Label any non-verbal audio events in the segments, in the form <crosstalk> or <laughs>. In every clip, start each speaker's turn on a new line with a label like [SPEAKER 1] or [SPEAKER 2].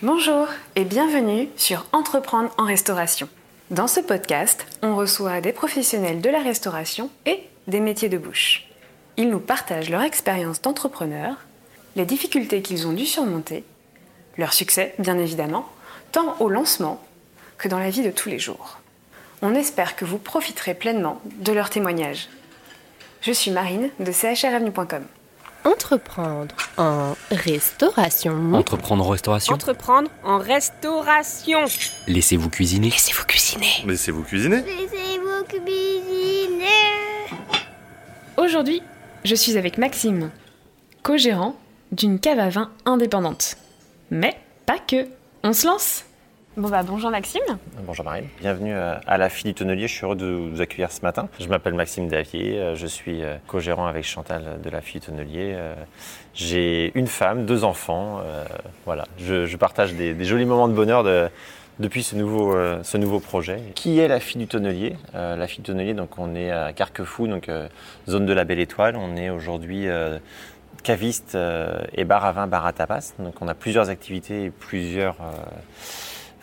[SPEAKER 1] Bonjour et bienvenue sur Entreprendre en restauration. Dans ce podcast, on reçoit des professionnels de la restauration et des métiers de bouche. Ils nous partagent leur expérience d'entrepreneur, les difficultés qu'ils ont dû surmonter, leur succès bien évidemment, tant au lancement que dans la vie de tous les jours. On espère que vous profiterez pleinement de leurs témoignages. Je suis Marine de chravenue.com.
[SPEAKER 2] Entreprendre en restauration.
[SPEAKER 3] Entreprendre en restauration.
[SPEAKER 4] Entreprendre en restauration.
[SPEAKER 3] Laissez-vous cuisiner.
[SPEAKER 2] Laissez-vous cuisiner.
[SPEAKER 5] Laissez-vous cuisiner.
[SPEAKER 6] Laissez-vous cuisiner.
[SPEAKER 1] Aujourd'hui, je suis avec Maxime, co-gérant d'une cave à vin indépendante. Mais pas que. On se lance Bah bonjour Maxime.
[SPEAKER 7] Bonjour Marine, bienvenue euh, à la fille du tonnelier, je suis heureux de vous accueillir ce matin. Je m'appelle Maxime Davier, euh, je suis euh, co-gérant avec Chantal de la fille du tonnelier. J'ai une femme, deux enfants, voilà. Je, partage des, jolis moments de bonheur depuis ce nouveau, projet. Qui est la fille du tonnelier? La fille du tonnelier, donc on est à Carquefou, donc zone de la Belle Étoile. On est aujourd'hui caviste et bar à vin, bar à tapas. On a plusieurs activités et plusieurs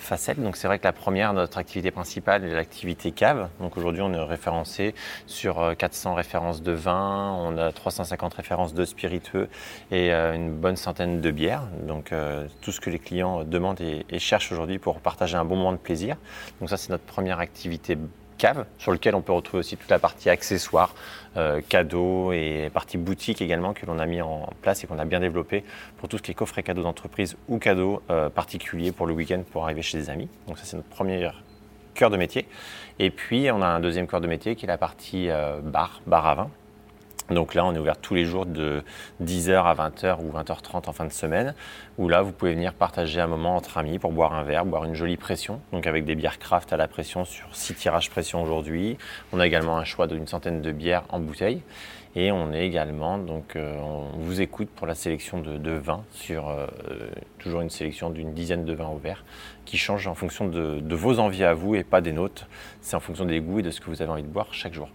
[SPEAKER 7] facettes. Donc c'est vrai que la première, notre activité principale est l'activité cave. Donc aujourd'hui on est référencé sur 400 euh, références de vin, on a 350 références de spiritueux et euh, une bonne centaine de bières. Donc euh, tout ce que les clients demandent et, et cherchent aujourd'hui pour partager un bon moment de plaisir. Donc ça c'est notre première activité cave, sur lequel on peut retrouver aussi toute la partie accessoires, euh, cadeaux et partie boutique également que l'on a mis en place et qu'on a bien développé pour tout ce qui est coffret cadeaux d'entreprise ou cadeaux euh, particuliers pour le week-end pour arriver chez des amis. Donc ça c'est notre premier cœur de métier. Et puis on a un deuxième cœur de métier qui est la partie euh, bar, bar à vin. Donc là, on est ouvert tous les jours de 10h à 20h ou 20h30 en fin de semaine, où là, vous pouvez venir partager un moment entre amis pour boire un verre, boire une jolie pression, donc avec des bières craft à la pression sur 6 tirages pression aujourd'hui. On a également un choix d'une centaine de bières en bouteille. Et on est également, donc euh, on vous écoute pour la sélection de, vins sur euh, toujours une sélection d'une dizaine de vins au verre qui change en fonction de, de vos envies à vous et pas des nôtres. C'est en fonction des goûts et de ce que vous avez envie de boire chaque jour.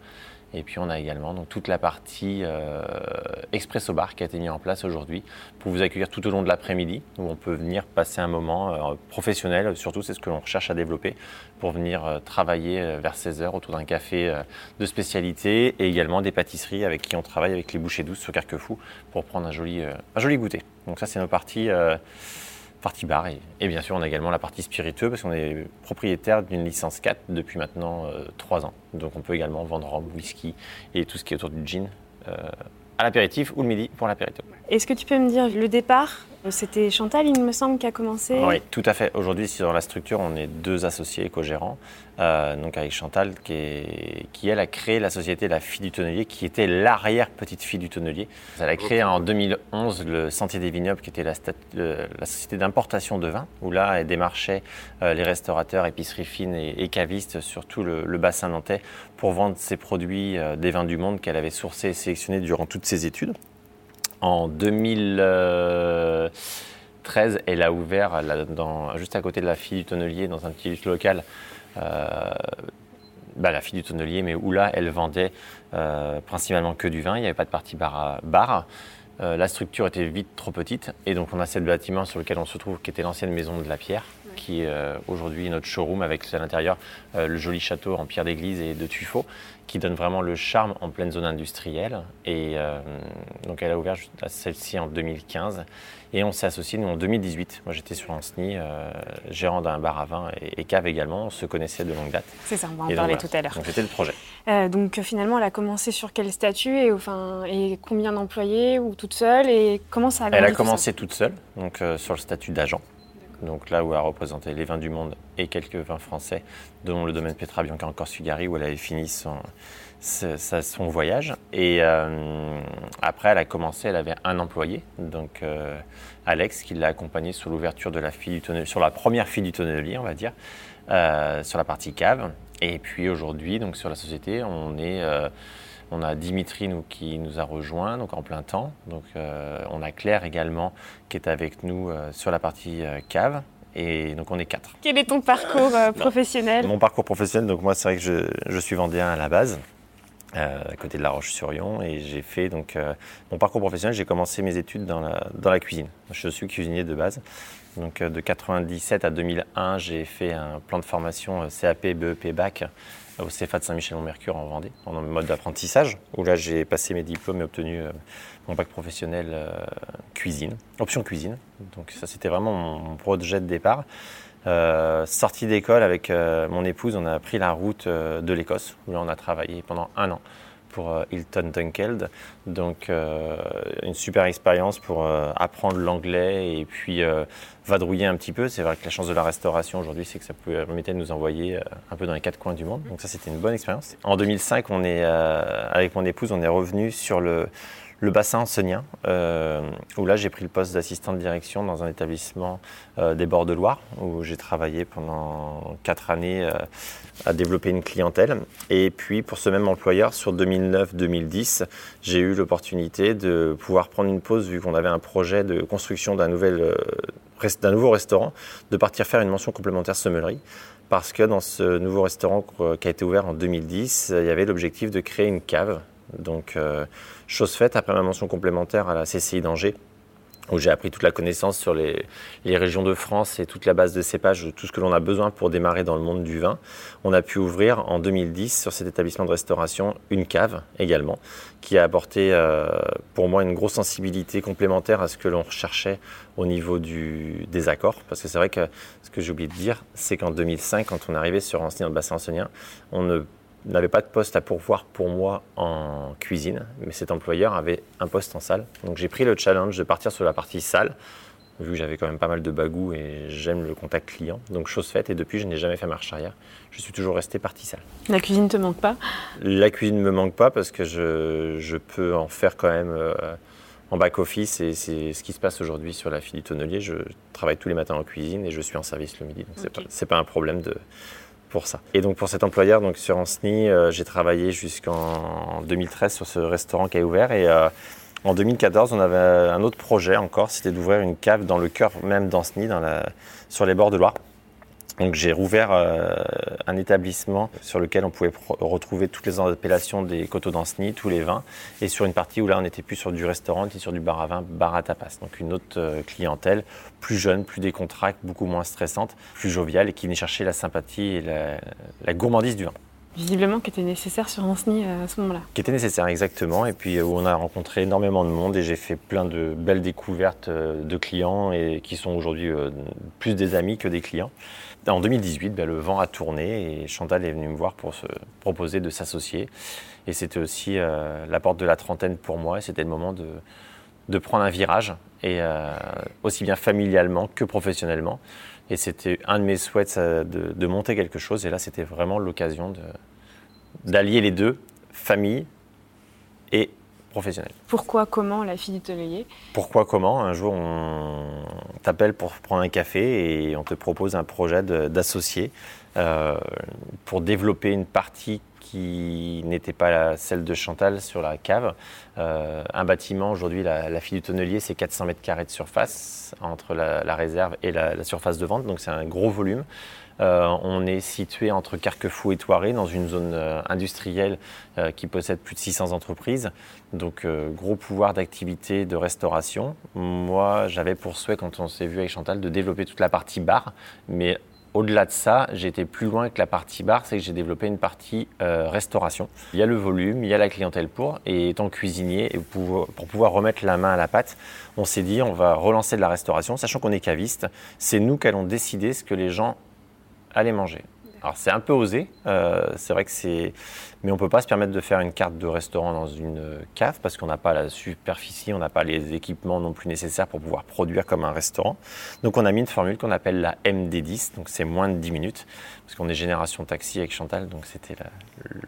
[SPEAKER 7] Et puis on a également donc, toute la partie euh, expresso bar qui a été mise en place aujourd'hui pour vous accueillir tout au long de l'après-midi où on peut venir passer un moment euh, professionnel, surtout c'est ce que l'on recherche à développer pour venir euh, travailler vers 16h autour d'un café de spécialité et également des pâtisseries avec qui on travaille avec les bouchées douces sur Carquefou pour prendre un joli, un joli goûter. Donc ça c'est nos parties partie bar. Et, bien sûr, on a également la partie spiritueux parce qu'on est propriétaire d'une licence 4 depuis maintenant 3 euh, ans. Donc on peut également vendre rhum, whisky et tout ce qui est autour du gin euh, à l'apéritif ou le midi pour l'apéritif.
[SPEAKER 1] Est-ce que tu peux me dire le départ? C'était Chantal, il me semble, qui a commencé
[SPEAKER 7] Oui, tout à fait. Aujourd'hui, dans la structure, on est deux associés éco-gérants. Euh, donc avec Chantal, qui, elle a créé la société La Fille du Tonnelier, qui était l'arrière-petite-fille du tonnelier. Elle a créé en 2011 le Sentier des Vignobles, qui était la, société d'importation de vin, où là, elle démarchait euh, les restaurateurs, épiceries fines et, cavistes sur tout le, bassin nantais pour vendre ses produits euh, des vins du monde qu'elle avait sourcés et sélectionnés durant toutes ses études. En 2013, elle a ouvert juste à côté de la fille du tonnelier, dans un petit local, euh, bah, la fille du tonnelier, mais où là, elle vendait euh, principalement que du vin. Il n'y avait pas de partie bar. bar. Euh, la structure était vite trop petite, et donc on a ce bâtiment sur lequel on se trouve, qui était l'ancienne maison de la pierre, qui est aujourd'hui notre showroom avec à l'intérieur le joli château en pierre d'église et de tuffeau, qui donne vraiment le charme en pleine zone industrielle. Et euh, donc elle a ouvert celle-ci en 2015 et on s'est associé nous en 2018. Moi j'étais sur Anceny, euh, gérant d'un bar à vin et, cave également. On se connaissait de longue date.
[SPEAKER 1] C'est ça, on va en parler tout à l'heure.
[SPEAKER 7] Donc c'était le projet.
[SPEAKER 1] Euh, donc finalement elle a commencé sur quel statut et, enfin, et combien d'employés ou toute seule et comment ça a
[SPEAKER 7] Elle a commencé toute seule, donc sur le statut d'agent donc là où elle a représenté les vins du monde et quelques vins français, dont le domaine Petra Bianca en Corse-Fugari, où elle avait fini son, son voyage. Et euh, après, elle a commencé, elle avait un employé, donc euh, Alex, qui l'a accompagné sur l'ouverture de la fille du sur la première fille du tonnelier, on va dire, euh, sur la partie cave. Et puis aujourd'hui, donc sur la société, on est on a Dimitri nous, qui nous a rejoint donc en plein temps. Donc, euh, on a Claire également qui est avec nous euh, sur la partie euh, cave. Et donc on est quatre.
[SPEAKER 1] Quel est ton parcours <laughs> professionnel?
[SPEAKER 7] Mon parcours professionnel, donc moi c'est vrai que je, je, suis vendéen à la base. à côté de La Roche-sur-Yon. Et j'ai fait donc mon parcours professionnel, j'ai commencé mes études dans la, dans la cuisine. Je suis cuisinier de base. Donc de 97 à 2001, j'ai fait un plan de formation CAP, BEP, BAC au CFA de Saint-Michel-en-Mercure en Vendée, en mode d'apprentissage, où là j'ai passé mes diplômes et obtenu euh, mon bac professionnel euh, cuisine, option cuisine. Donc ça c'était vraiment mon, projet de départ. Euh, sortie d'école avec mon épouse, on a pris la route de l'Écosse, où là on a travaillé pendant un an pour euh, Hilton Dunkeld. Donc euh, une super expérience pour euh, apprendre l'anglais et puis vadrouiller un petit peu. C'est vrai que la chance de la restauration aujourd'hui, c'est que ça permettait de nous envoyer un peu dans les quatre coins du monde. Donc ça, c'était une bonne expérience. En 2005, on est, avec mon épouse, on est revenu sur le, le bassin enseignant, euh, où là, j'ai pris le poste d'assistant de direction dans un établissement euh, des bords de Loire, où j'ai travaillé pendant quatre années euh, à développer une clientèle. Et puis, pour ce même employeur, sur 2009-2010, j'ai eu l'opportunité de pouvoir prendre une pause, vu qu'on avait un projet de construction d'un nouvel, d'un nouveau restaurant, de partir faire une mention complémentaire sommellerie. Parce que dans ce nouveau restaurant qui a été ouvert en 2010, il y avait l'objectif de créer une cave. Donc, euh, chose faite, après ma mention complémentaire à la CCI d'Angers, où j'ai appris toute la connaissance sur les, régions de France et toute la base de cépages, tout ce que l'on a besoin pour démarrer dans le monde du vin. On a pu ouvrir en 2010 sur cet établissement de restauration une cave également, qui a apporté euh, pour moi une grosse sensibilité complémentaire à ce que l'on recherchait au niveau des accords. Parce que c'est vrai que ce que j'ai oublié de dire, c'est qu'en 2005, quand on arrivait sur le bassin enseignant, on ne n'avait pas de poste à pourvoir pour moi en cuisine, mais cet employeur avait un poste en salle. Donc j'ai pris le challenge de partir sur la partie salle, vu que j'avais quand même pas mal de bagou et j'aime le contact client. Donc chose faite, et depuis je n'ai jamais fait marche arrière. Je suis toujours resté partie salle.
[SPEAKER 1] La cuisine te manque pas?
[SPEAKER 7] La cuisine ne me manque pas parce que je, je peux en faire quand même euh, en back-office et c'est ce qui se passe aujourd'hui sur la fille du tonnelier. Je travaille tous les matins en cuisine et je suis en service le midi, donc c'est
[SPEAKER 1] Ok.
[SPEAKER 7] pas, c'est pas un problème de, pour. Et donc pour cet employeur, donc sur Anceny, euh, j'ai travaillé jusqu'en 2013 sur ce restaurant qui a ouvert et euh, en 2014, on avait un autre projet encore, c'était d'ouvrir une cave dans le cœur même d'Anceny, sur les bords de Loire. Donc j'ai rouvert euh, un établissement sur lequel on pouvait retrouver toutes les appellations des coteaux d'Anceny, tous les vins, et sur une partie où là on n'était plus sur du restaurant, était sur du bar à vin, bar à tapas. Donc une autre euh, clientèle, plus jeune, plus décontractée, beaucoup moins stressante, plus joviale et qui venait chercher la sympathie et la gourmandise du vin.
[SPEAKER 1] Visiblement, qui était nécessaire sur Anceny à ce moment-là.
[SPEAKER 7] Qui était nécessaire exactement, et puis euh, où on a rencontré énormément de monde et j'ai fait plein de belles découvertes euh, de clients et qui sont aujourd'hui euh, plus des amis que des clients. En 2018, ben, le vent a tourné et Chantal est venue me voir pour se proposer de s'associer. Et c'était aussi euh, la porte de la trentaine pour moi. C'était le moment de, de prendre un virage, et euh, aussi bien familialement que professionnellement. Et c'était un de mes souhaits ça, de, de monter quelque chose. Et là, c'était vraiment l'occasion de- d'allier les deux, famille et professionnel.
[SPEAKER 1] Pourquoi, comment la fille du tonnelier?
[SPEAKER 7] Pourquoi, comment? Un jour, on t'appelle pour prendre un café et on te propose un projet de- d'associé euh, pour développer une partie qui n'était pas celle de Chantal sur la cave. Euh, un bâtiment, aujourd'hui, la, la fille du tonnelier, c'est 400 mètres carrés de surface entre la, réserve et la, surface de vente, donc c'est un gros volume. Euh, on est situé entre Carquefou et Thoiré, dans une zone euh, industrielle qui possède plus de 600 entreprises. Donc, gros pouvoir d'activité de restauration. Moi, j'avais pour souhait, quand on s'est vu avec Chantal, de développer toute la partie bar. Mais au-delà de ça, été plus loin que la partie bar, c'est que j'ai développé une partie euh, restauration. Il y a le volume, il y a la clientèle pour. Et étant cuisinier, et pour, pour pouvoir remettre la main à la pâte, on s'est dit, on va relancer de la restauration, sachant qu'on est caviste. C'est nous qui allons décider ce que les gens allaient manger. Alors c'est un peu osé, euh, c'est vrai que c'est, mais on peut pas se permettre de faire une carte de restaurant dans une euh, cave parce qu'on n'a pas la superficie, on n'a pas les équipements non plus nécessaires pour pouvoir produire comme un restaurant. Donc on a mis une formule qu'on appelle la MD10, donc c'est moins de 10 minutes parce qu'on est génération taxi avec Chantal, donc c'était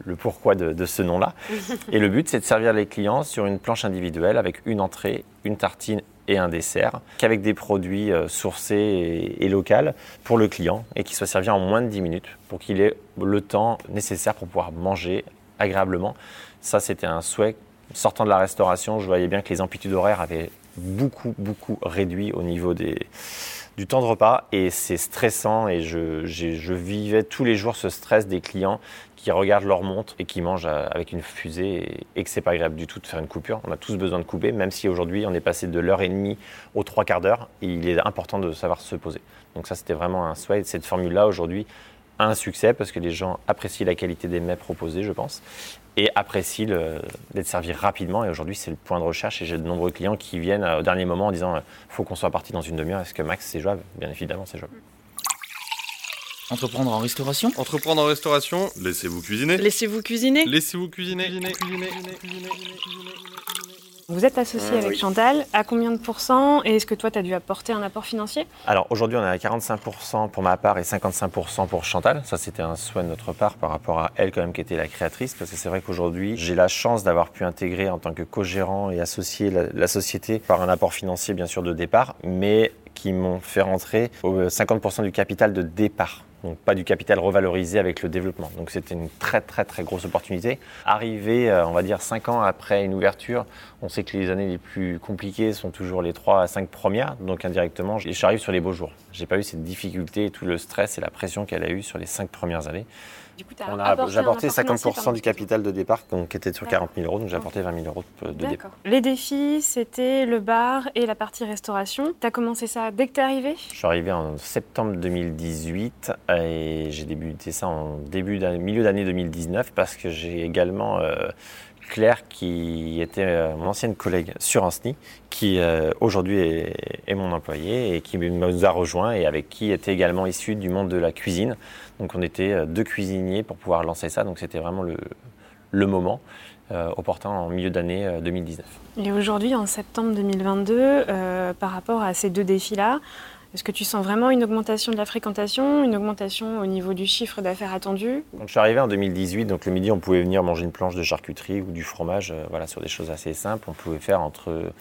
[SPEAKER 7] le pourquoi de, de ce nom-là. <laughs> Et le but c'est de servir les clients sur une planche individuelle avec une entrée, une tartine et un dessert, qu'avec des produits euh, sourcés et, locaux pour le client et qui soit servi en moins de 10 minutes pour qu'il ait le temps nécessaire pour pouvoir manger agréablement. Ça, c'était un souhait. Sortant de la restauration, je voyais bien que les amplitudes horaires avaient beaucoup, beaucoup réduit au niveau des, du temps de repas et c'est stressant et je, je vivais tous les jours ce stress des clients qui regardent leur montre et qui mangent euh, avec une fusée et, que c'est pas agréable du tout de faire une coupure. On a tous besoin de couper, même si aujourd'hui on est passé de l'heure et demie aux trois quarts d'heure, il est important de savoir se poser. Donc ça c'était vraiment un souhait. Cette formule-là aujourd'hui a un succès parce que les gens apprécient la qualité des mets proposés, je pense, et apprécient d'être servis rapidement. Et aujourd'hui c'est le point de recherche et j'ai de nombreux clients qui viennent euh, au dernier moment en disant euh, faut qu'on soit parti dans une demi-heure. Est-ce que Max c'est jouable? Bien évidemment c'est jouable.
[SPEAKER 5] Entreprendre en restauration
[SPEAKER 8] Entreprendre en restauration, laissez-vous cuisiner.
[SPEAKER 4] Laissez-vous cuisiner.
[SPEAKER 8] Laissez-vous cuisiner.
[SPEAKER 1] Vous êtes associé
[SPEAKER 7] Euh,
[SPEAKER 1] avec
[SPEAKER 7] oui.
[SPEAKER 1] Chantal. À combien de pourcents Et est-ce que toi, tu as dû apporter un apport financier?
[SPEAKER 7] Alors aujourd'hui, on est à 45% pour ma part et 55% pour Chantal. Ça, c'était un souhait de notre part par rapport à elle, quand même, qui était la créatrice. Parce que c'est vrai qu'aujourd'hui, j'ai la chance d'avoir pu intégrer en tant que co-gérant et associé la, la société par un apport financier, bien sûr, de départ, mais qui m'ont fait rentrer au 50% du capital de départ. Donc pas du capital revalorisé avec le développement. Donc c'était une très très très grosse opportunité. Arrivé, euh, on va dire 5 ans après une ouverture, on sait que les années les plus compliquées sont toujours les 3 à 5 premières. Donc indirectement, je j'arrive sur les beaux jours. J'ai pas eu cette difficulté, tout le stress et la pression qu'elle a eu sur les 5 premières années.
[SPEAKER 1] Du coup,
[SPEAKER 7] On a- J'ai apporté 50% du capital de départ, donc, qui était sur
[SPEAKER 1] D'accord.
[SPEAKER 7] 40 000 euros. Donc j'ai apporté 20 000 euros de, départ.
[SPEAKER 1] Les défis, c'était le bar et la partie restauration. Tu as commencé ça dès que tu es arrivé?
[SPEAKER 7] Je suis arrivé en septembre 2018 et j'ai débuté ça en début d'année- milieu d'année 2019 parce que j'ai également euh, Claire qui était euh, mon ancienne collègue sur Ansny qui euh, aujourd'hui est, mon employé et qui nous a rejoint et avec qui était également issu du monde de la cuisine. Donc on était euh, deux cuisiniers pour pouvoir lancer ça donc c'était vraiment le, le moment opportun en milieu d'année euh, 2019.
[SPEAKER 1] Et aujourd'hui, en septembre 2022, euh, par rapport à ces deux défis-là, est-ce que tu sens vraiment une augmentation de la fréquentation, une augmentation au niveau du chiffre d'affaires attendu?
[SPEAKER 7] Je suis arrivé en 2018, donc le midi, on pouvait venir manger une planche de charcuterie ou du fromage, euh, voilà, sur des choses assez simples. On pouvait faire entre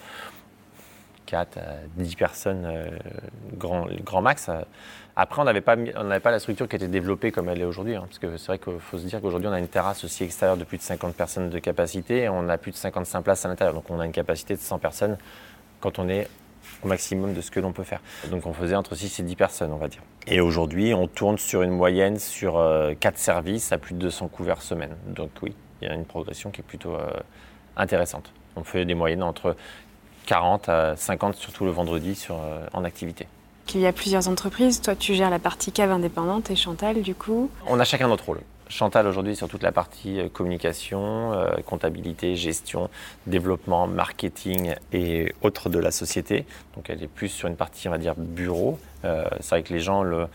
[SPEAKER 7] 4 à 10 personnes, euh, grand, grand max. Après, on n'avait pas, pas la structure qui était développée comme elle est aujourd'hui. hein, parce que c'est vrai qu'il faut se dire qu'aujourd'hui, on a une terrasse aussi extérieure de plus de 50 personnes de capacité et on a plus de 55 places à l'intérieur. Donc on a une capacité de 100 personnes quand on est au maximum de ce que l'on peut faire. Donc on faisait entre 6 et 10 personnes, on va dire. Et aujourd'hui, on tourne sur une moyenne sur 4 services à plus de 200 couverts semaine. Donc oui, il y a une progression qui est plutôt euh, intéressante. On fait des moyennes entre 40 à 50, surtout le vendredi, sur, euh, en activité.
[SPEAKER 1] Qu'il y a plusieurs entreprises. Toi, tu gères la partie cave indépendante et Chantal, du coup.
[SPEAKER 7] On a chacun notre rôle. Chantal aujourd'hui sur toute la partie euh, communication, euh, comptabilité, gestion, développement, marketing et autres de la société. Donc elle est plus sur une partie, on va dire, bureau. Euh, c'est vrai que les gens le,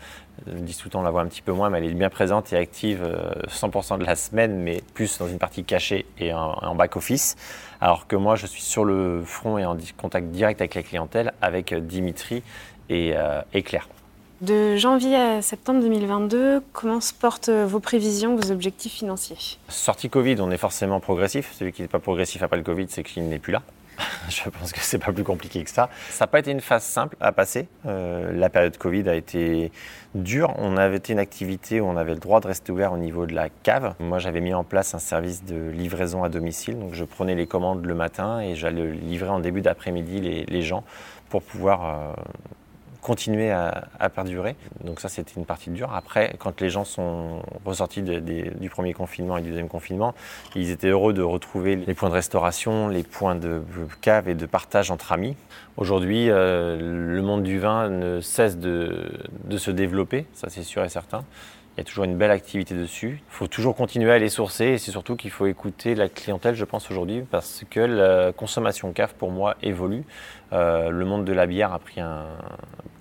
[SPEAKER 7] disent tout le temps, on la voit un petit peu moins, mais elle est bien présente et active euh, 100% de la semaine, mais plus dans une partie cachée et en, back-office. Alors que moi, je suis sur le front et en contact direct avec la clientèle, avec Dimitri et, et Claire.
[SPEAKER 1] De janvier à septembre 2022, comment se portent vos prévisions, vos objectifs financiers?
[SPEAKER 7] Sortie Covid, on est forcément progressif. Celui qui n'est pas progressif après le Covid, c'est qu'il n'est plus là. <laughs> Je pense que c'est pas plus compliqué que ça. Ça n'a pas été une phase simple à passer. Euh, la période Covid a été dure. On avait été une activité où on avait le droit de rester ouvert au niveau de la cave. Moi, j'avais mis en place un service de livraison à domicile. Donc, je prenais les commandes le matin et j'allais livrer en début d'après-midi les, les gens pour pouvoir euh, continuer à, perdurer. Donc ça, c'était une partie dure. Après, quand les gens sont ressortis du premier confinement et du deuxième confinement, ils étaient heureux de retrouver les points de restauration, les points de cave et de partage entre amis. Aujourd'hui, euh, le monde du vin ne cesse de, de se développer, ça c'est sûr et certain. Il y a toujours une belle activité dessus. Il faut toujours continuer à les sourcer et c'est surtout qu'il faut écouter la clientèle, je pense, aujourd'hui, parce que la consommation cave, pour moi, évolue. Euh, le monde de la bière a pris un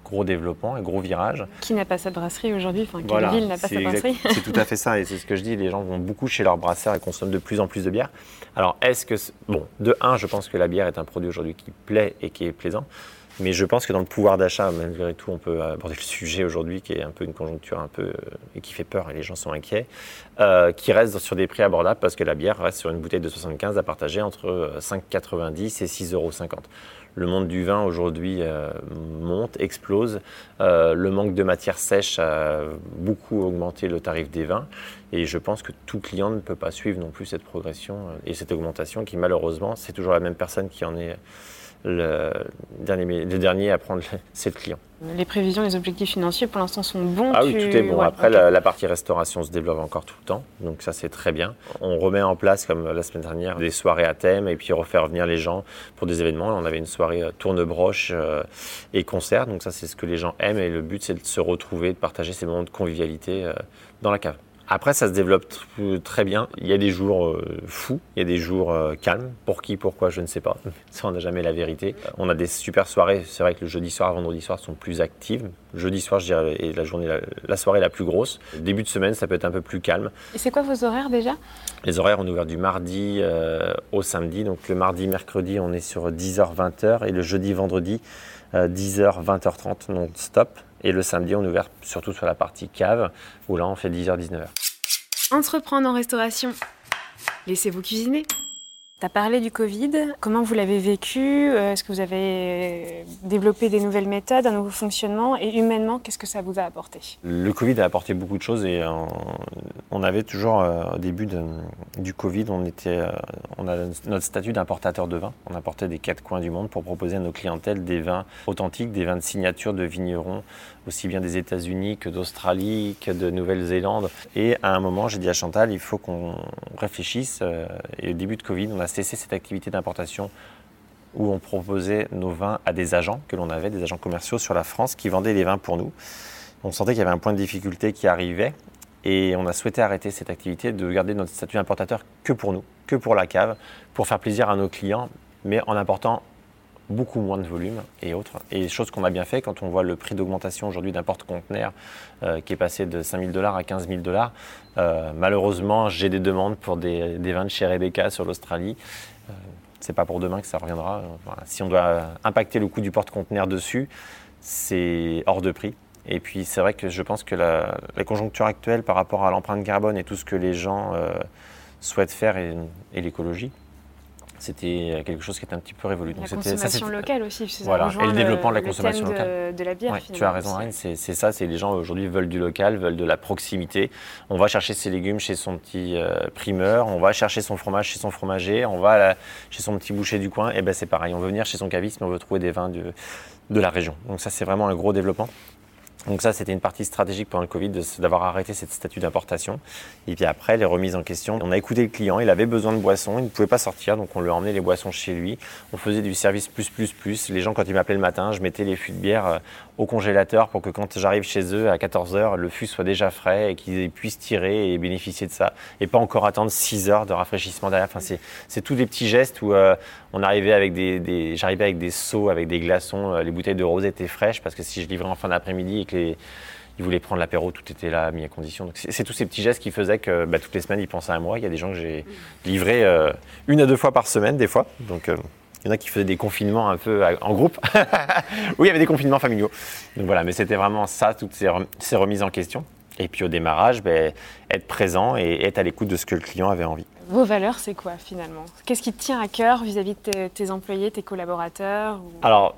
[SPEAKER 7] gros développement, un gros virage.
[SPEAKER 1] Qui n'a pas sa brasserie aujourd'hui Enfin, quelle
[SPEAKER 7] Voilà,
[SPEAKER 1] ville n'a pas sa brasserie
[SPEAKER 7] C'est tout à fait ça, et c'est ce que je dis. Les gens vont beaucoup chez leurs brasseurs et consomment de plus en plus de bière. Alors, est-ce que. Bon, de un, je pense que la bière est un produit aujourd'hui qui plaît et qui est plaisant. Mais je pense que dans le pouvoir d'achat, malgré tout, on peut aborder le sujet aujourd'hui qui est un peu une conjoncture un peu euh, et qui fait peur et les gens sont inquiets, euh, qui reste sur des prix abordables parce que la bière reste sur une bouteille de 75 à partager entre euh, 5,90 et 6,50 euros. Le monde du vin aujourd'hui euh, monte, explose. Euh, le manque de matière sèche a beaucoup augmenté le tarif des vins. Et je pense que tout client ne peut pas suivre non plus cette progression euh, et cette augmentation qui malheureusement, c'est toujours la même personne qui en est le dernier, le dernier à prendre, <laughs> c'est le client.
[SPEAKER 1] Les prévisions, les objectifs financiers pour l'instant sont bons.
[SPEAKER 7] Ah oui, tout est bon.
[SPEAKER 1] ouais,
[SPEAKER 7] Après, la partie restauration se développe encore tout le temps, donc ça c'est très bien. On remet en place, comme la semaine dernière, des soirées à thème et puis refaire venir les gens pour des événements. On avait une soirée euh, tourne-broche euh, et concert, donc ça c'est ce que les gens aiment et le but c'est de se retrouver, de partager ces moments de convivialité euh, dans la cave. Après, ça se développe tr- très bien. Il y a des jours euh, fous, il y a des jours euh, calmes. Pour qui, pourquoi, je ne sais pas. <laughs> Ça, on n'a jamais la vérité. On a des super soirées. C'est vrai que le jeudi soir, vendredi soir sont plus actives. Jeudi soir, je dirais, est la journée, la, la soirée la plus grosse. Début de semaine, ça peut être un peu plus calme.
[SPEAKER 1] Et c'est quoi vos horaires déjà?
[SPEAKER 7] Les horaires, on est ouvert du mardi euh, au samedi. Donc le mardi, mercredi, on est sur 10h, 20h. Et le jeudi, vendredi, euh, 10h, 20h30 non-stop. Et le samedi, on est ouvert surtout sur la partie cave, où là, on fait 10h, 19h.
[SPEAKER 1] Entreprendre en restauration. Laissez-vous cuisiner. T'as parlé du Covid. Comment vous l'avez vécu? Euh, Est-ce que vous avez développé des nouvelles méthodes, un nouveau fonctionnement? Et humainement, qu'est-ce que ça vous a apporté?
[SPEAKER 7] Le Covid a apporté beaucoup de choses et euh, on avait toujours euh, au début du Covid, on, était, euh, on a notre statut d'importateur de vin. On importait des quatre coins du monde pour proposer à nos clientèles des vins authentiques, des vins de signature de vignerons, aussi bien des États-Unis que d'Australie, que de Nouvelle-Zélande. Et à un moment, j'ai dit à Chantal, il faut qu'on réfléchisse. euh, et au début de Covid, on a cessé cette activité d'importation où on proposait nos vins à des agents que l'on avait, des agents commerciaux sur la France qui vendaient les vins pour nous. On sentait qu'il y avait un point de difficulté qui arrivait et on a souhaité arrêter cette activité de garder notre statut importateur que pour nous, que pour la cave, pour faire plaisir à nos clients, mais en important beaucoup moins de volume et autres. Et chose qu'on a bien fait quand on voit le prix d'augmentation aujourd'hui d'un porte-conteneur euh, qui est passé de 5 000 dollars à 15 000 dollars. Euh, malheureusement, j'ai des demandes pour des, vins de chez Rebecca sur l'Australie. Euh, c'est pas pour demain que ça reviendra. Euh. Si on doit impacter le coût du porte-conteneur dessus, c'est hors de prix. Et puis c'est vrai que je pense que la, conjoncture actuelle par rapport à l'empreinte carbone et tout ce que les gens souhaitent faire et l'écologie, c'était quelque chose qui était un petit peu révolu.
[SPEAKER 1] La
[SPEAKER 7] Donc c'était- ça,
[SPEAKER 1] consommation
[SPEAKER 7] c'était-
[SPEAKER 1] locale aussi. ça
[SPEAKER 7] Voilà. Et le développement de la consommation
[SPEAKER 1] de-
[SPEAKER 7] locale.
[SPEAKER 1] De, la bière.
[SPEAKER 7] Ouais, tu as raison. Anne, c'est ça, c'est les gens aujourd'hui veulent du local, veulent de la proximité. On va chercher ses légumes chez son petit euh, primeur, on va chercher son fromage chez son fromager, on va la- chez son petit boucher du coin, et ben c'est pareil, on veut venir chez son caviste, mais on veut trouver des vins de, de la région. Donc ça c'est vraiment un gros développement. Donc ça, c'était une partie stratégique pendant le Covid d'avoir arrêté cette statut d'importation. Et puis après, les remises en question. On a écouté le client, il avait besoin de boissons, il ne pouvait pas sortir, donc on lui a emmené les boissons chez lui. On faisait du service plus, plus, plus. Les gens, quand ils m'appelaient le matin, je mettais les fûts de bière euh, au congélateur pour que quand j'arrive chez eux à 14h, le fût soit déjà frais et qu'ils puissent tirer et bénéficier de ça. Et pas encore attendre 6 heures de rafraîchissement derrière. Enfin, c'est- c'est tous des petits gestes où euh, on arrivait avec des, j'arrivais avec des seaux, avec des glaçons. euh, les bouteilles de rosé étaient fraîches parce que si je livrais en fin d'après-midi et que voulaient prendre l'apéro, tout était là, mis à condition. C'est tous ces petits gestes qui faisaient que bah, toutes les semaines, ils pensaient à moi. Il y a des gens que j'ai livrés euh, une à deux fois par semaine, des fois. Donc euh, il y en a qui faisaient des confinements un peu en groupe. <laughs> oui, il y avait des confinements familiaux. Donc voilà, mais c'était vraiment ça, toutes ces remises en question. Et puis au démarrage, ben, être présent et être à l'écoute de ce que le client avait envie.
[SPEAKER 1] Vos valeurs, c'est quoi finalement? Qu'est-ce qui te tient à cœur vis-à-vis de tes, employés, tes collaborateurs
[SPEAKER 7] Alors,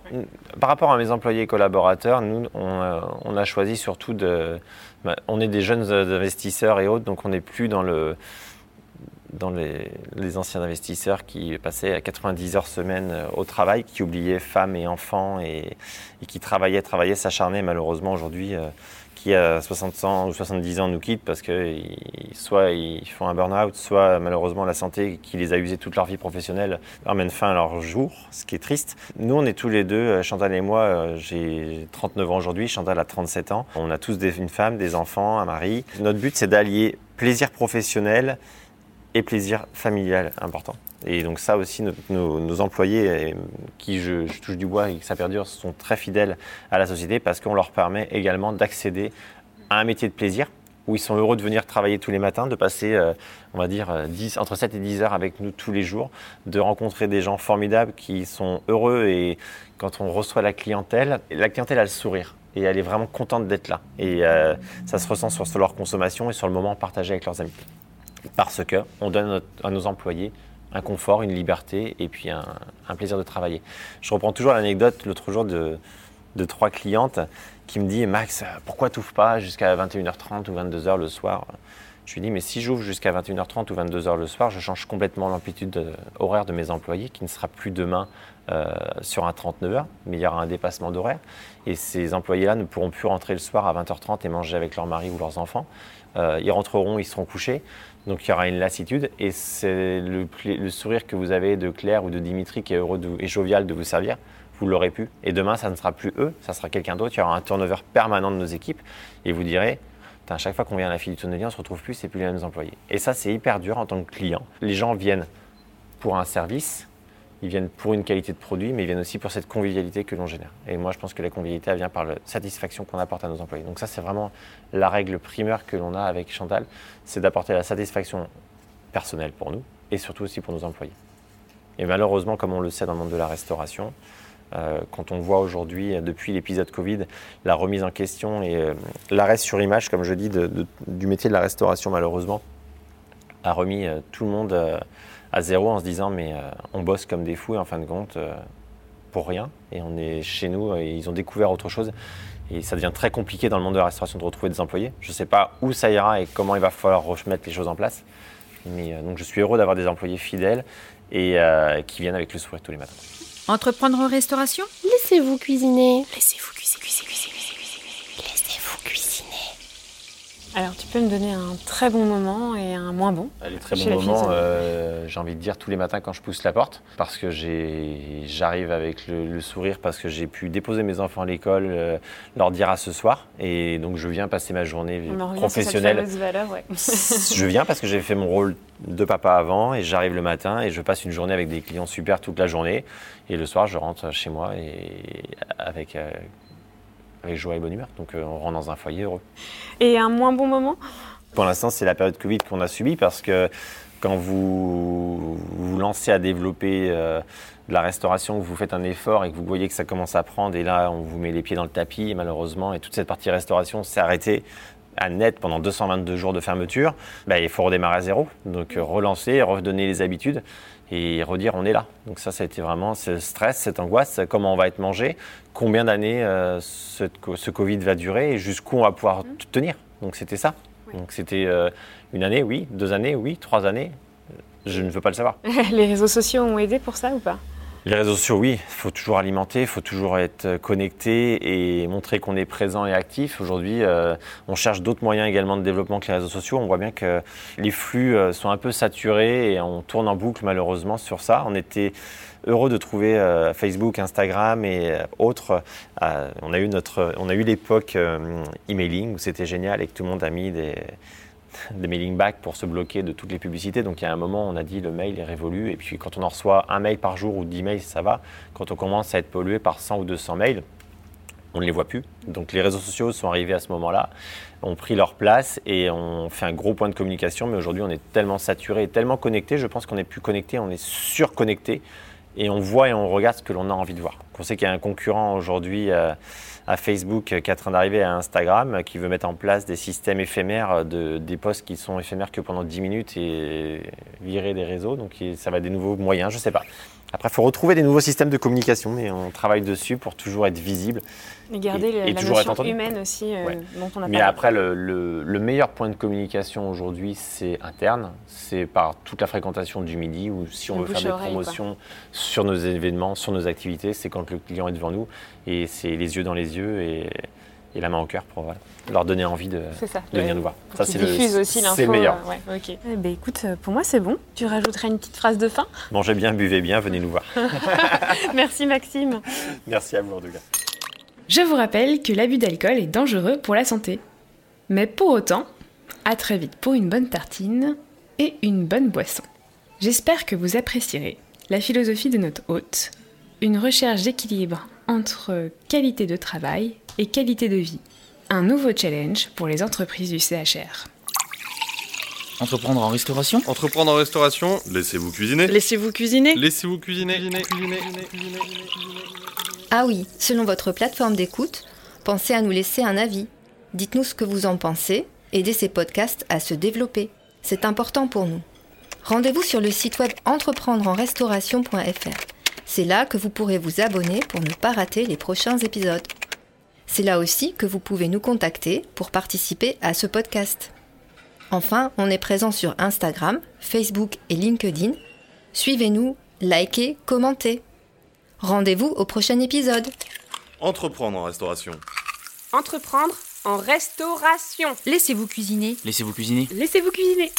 [SPEAKER 7] par rapport à mes employés et collaborateurs, nous, on, euh, a choisi surtout de. bah, on est des jeunes euh, investisseurs et autres, donc on n'est plus dans le dans les, les anciens investisseurs qui passaient à 90 heures semaine euh, au travail, qui oubliaient femmes et enfants et, qui travaillaient, travaillaient, s'acharnaient. Malheureusement, aujourd'hui, qui à 60 ans ou 70 ans nous quittent parce que soit ils font un burn-out, soit malheureusement la santé qui les a usés toute leur vie professionnelle leur mène fin à leur jour, ce qui est triste. Nous, on est tous les deux, euh, Chantal et moi, euh, j'ai 39 ans aujourd'hui, Chantal a 37 ans. On a tous une femme, des enfants, un mari. Notre but, c'est d'allier plaisir professionnel et plaisir familial important. Et donc ça aussi, nos, employés, euh, qui je, touche du bois et que ça perdure, sont très fidèles à la société parce qu'on leur permet également d'accéder à un métier de plaisir où ils sont heureux de venir travailler tous les matins, de passer, euh, on va dire, euh, 10, entre 7 et 10 heures avec nous tous les jours, de rencontrer des gens formidables qui sont heureux et quand on reçoit la clientèle, la clientèle a le sourire et elle est vraiment contente d'être là. Et ça se ressent sur leur consommation et sur le moment partagé avec leurs amis parce que on donne à nos employés un confort, une liberté et puis un, plaisir de travailler. Je reprends toujours l'anecdote l'autre jour de, trois clientes qui me dit Max, pourquoi tu pas jusqu'à 21h30 ou 22h le soir? Je lui dis mais si j'ouvre jusqu'à 21h30 ou 22h le soir, je change complètement l'amplitude euh, horaire de mes employés qui ne sera plus demain euh, sur un 39 heures, mais il y aura un dépassement d'horaire. Et ces employés-là ne pourront plus rentrer le soir à 20h30 et manger avec leur mari ou leurs enfants. Euh, ils rentreront, ils seront couchés. Donc il y aura une lassitude. Et c'est le, sourire que vous avez de Claire ou de Dimitri qui est heureux et jovial de vous servir. Vous l'aurez pu. Et demain, ça ne sera plus eux, ça sera quelqu'un d'autre. Il y aura un turnover permanent de nos équipes. Et vous direz, à chaque fois qu'on vient à la file du tonnelier, on se retrouve plus, c'est plus les mêmes employés. Et ça, c'est hyper dur en tant que client. Les gens viennent pour un service, ils viennent pour une qualité de produit, mais ils viennent aussi pour cette convivialité que l'on génère. Et moi, je pense que la convivialité, elle vient par la satisfaction qu'on apporte à nos employés. Donc ça, c'est vraiment la règle primaire que l'on a avec Chantal, c'est d'apporter la satisfaction personnelle pour nous et surtout aussi pour nos employés. Et malheureusement, comme on le sait dans le monde de la restauration, euh, quand on voit aujourd'hui, depuis l'épisode Covid, la remise en question et euh, l'arrêt sur image, comme je dis, du métier de la restauration, malheureusement, a remis euh, tout le monde à zéro en se disant mais euh, on bosse comme des fous et en fin de compte, euh, pour rien. Et on est chez nous et ils ont découvert autre chose. Et ça devient très compliqué dans le monde de la restauration de retrouver des employés. Je ne sais pas où ça ira et comment il va falloir remettre les choses en place. Mais euh, donc je suis heureux d'avoir des employés fidèles et euh, qui viennent avec le sourire tous les matins.
[SPEAKER 5] Entreprendre en restauration?
[SPEAKER 2] Laissez-vous cuisiner.
[SPEAKER 5] Laissez-vous cuisiner, cuisiner, cuisiner, cuisiner.
[SPEAKER 2] Laissez-vous cuisiner.
[SPEAKER 1] Alors, tu peux me donner un très bon moment et un moins bon
[SPEAKER 7] Les très bons moments, euh, j'ai envie de dire tous les matins quand je pousse la porte, parce que j'arrive avec le, le sourire, parce que j'ai pu déposer mes enfants à l'école, euh, leur dire à ce soir, et donc je viens passer ma journée
[SPEAKER 1] On cette
[SPEAKER 7] professionnelle.
[SPEAKER 1] fameuse valeur, ouais. <laughs>
[SPEAKER 7] je viens parce que j'ai fait mon rôle de papa avant, et j'arrive le matin, et je passe une journée avec des clients super toute la journée, et le soir je rentre chez moi et avec, euh, avec joie et bonne humeur. Donc euh, on rentre dans un foyer heureux.
[SPEAKER 1] Et un moins bon moment?
[SPEAKER 7] Pour l'instant, c'est la période Covid qu'on a subie parce que quand vous vous lancez à développer euh, de la restauration, vous faites un effort et que vous voyez que ça commence à prendre, et là, on vous met les pieds dans le tapis, malheureusement, et toute cette partie restauration s'est arrêtée à net pendant 222 jours de fermeture, bah, il faut redémarrer à zéro. Donc euh, relancer, redonner les habitudes et redire on est là. Donc ça, ça a été vraiment ce stress, cette angoisse, comment on va être mangé, combien d'années euh, ce, ce Covid va durer et jusqu'où on va pouvoir t- tenir. Donc c'était ça. Donc c'était euh, une année, oui, deux années, oui, trois années. Je ne veux pas le savoir. <laughs>
[SPEAKER 1] Les réseaux sociaux ont aidé pour ça ou pas?
[SPEAKER 7] Les réseaux sociaux, oui, il faut toujours alimenter, il faut toujours être connecté et montrer qu'on est présent et actif. Aujourd'hui, euh, on cherche d'autres moyens également de développement que les réseaux sociaux. On voit bien que les flux euh, sont un peu saturés et on tourne en boucle malheureusement sur ça. On était heureux de trouver euh, Facebook, Instagram et autres. On a eu notre, on a eu l'époque emailing où c'était génial et que tout le monde a mis des des mailing back pour se bloquer de toutes les publicités. Donc il y a un moment, on a dit le mail est révolu. Et puis quand on en reçoit un mail par jour ou 10 mails, ça va. Quand on commence à être pollué par 100 ou 200 mails, on ne les voit plus. Donc les réseaux sociaux sont arrivés à ce moment-là, ont pris leur place et on fait un gros point de communication. Mais aujourd'hui, on est tellement saturé tellement connecté. Je pense qu'on n'est plus connecté, on est surconnecté. Et on voit et on regarde ce que l'on a envie de voir. On sait qu'il y a un concurrent aujourd'hui euh, à Facebook euh, qui est en train d'arriver à Instagram, euh, qui veut mettre en place des systèmes éphémères, euh, de, des posts qui sont éphémères que pendant 10 minutes et virer des réseaux. Donc ça va être des nouveaux moyens, je ne sais pas. Après, il faut retrouver des nouveaux systèmes de communication et on travaille dessus pour toujours être visible.
[SPEAKER 1] Et garder
[SPEAKER 7] Et-
[SPEAKER 1] le-
[SPEAKER 7] et
[SPEAKER 1] la
[SPEAKER 7] toujours être
[SPEAKER 1] notion humaine aussi euh,
[SPEAKER 7] Ouais.
[SPEAKER 1] dont on a
[SPEAKER 7] Mais
[SPEAKER 1] parlé.
[SPEAKER 7] après, le, le- le meilleur point de communication aujourd'hui, c'est interne. C'est par toute la fréquentation du midi ou si on
[SPEAKER 1] Le
[SPEAKER 7] veut faire des promotions sur nos événements, sur nos activités, c'est quand le client est devant nous et c'est les yeux dans les yeux et, et la main au cœur pour voilà, leur donner envie de,
[SPEAKER 1] C'est ça.
[SPEAKER 7] de venir nous voir.
[SPEAKER 1] Ça,
[SPEAKER 7] c'est le,
[SPEAKER 1] aussi
[SPEAKER 7] c'est le meilleur.
[SPEAKER 1] euh, ouais. Eh ben, écoute, euh, pour moi c'est bon. Tu rajouterais une petite phrase de fin? <laughs>
[SPEAKER 7] Mangez bien, buvez bien, venez nous voir. <laughs>
[SPEAKER 1] Merci Maxime.
[SPEAKER 7] Merci à vous en tout cas.
[SPEAKER 1] Je vous rappelle que l'abus d'alcool est dangereux pour la santé. Mais pour autant, à très vite pour une bonne tartine et une bonne boisson. J'espère que vous apprécierez la philosophie de notre hôte, une recherche d'équilibre entre qualité de travail et qualité de vie. Un nouveau challenge pour les entreprises du CHR.
[SPEAKER 9] Entreprendre en restauration?
[SPEAKER 8] Entreprendre en restauration, laissez-vous cuisiner.
[SPEAKER 5] Laissez-vous cuisiner
[SPEAKER 8] Laissez-vous cuisiner.
[SPEAKER 10] Ah oui, selon votre plateforme d'écoute, pensez à nous laisser un avis. Dites-nous ce que vous en pensez, aidez ces podcasts à se développer. C'est important pour nous. Rendez-vous sur le site web entreprendreenrestauration.fr. C'est là que vous pourrez vous abonner pour ne pas rater les prochains épisodes. C'est là aussi que vous pouvez nous contacter pour participer à ce podcast. Enfin, on est présent sur Instagram, Facebook et LinkedIn. Suivez-nous, likez, commentez. Rendez-vous au prochain épisode.
[SPEAKER 8] Entreprendre en restauration.
[SPEAKER 4] Entreprendre en restauration.
[SPEAKER 5] Laissez-vous cuisiner.
[SPEAKER 9] Laissez-vous cuisiner.
[SPEAKER 5] Laissez-vous cuisiner.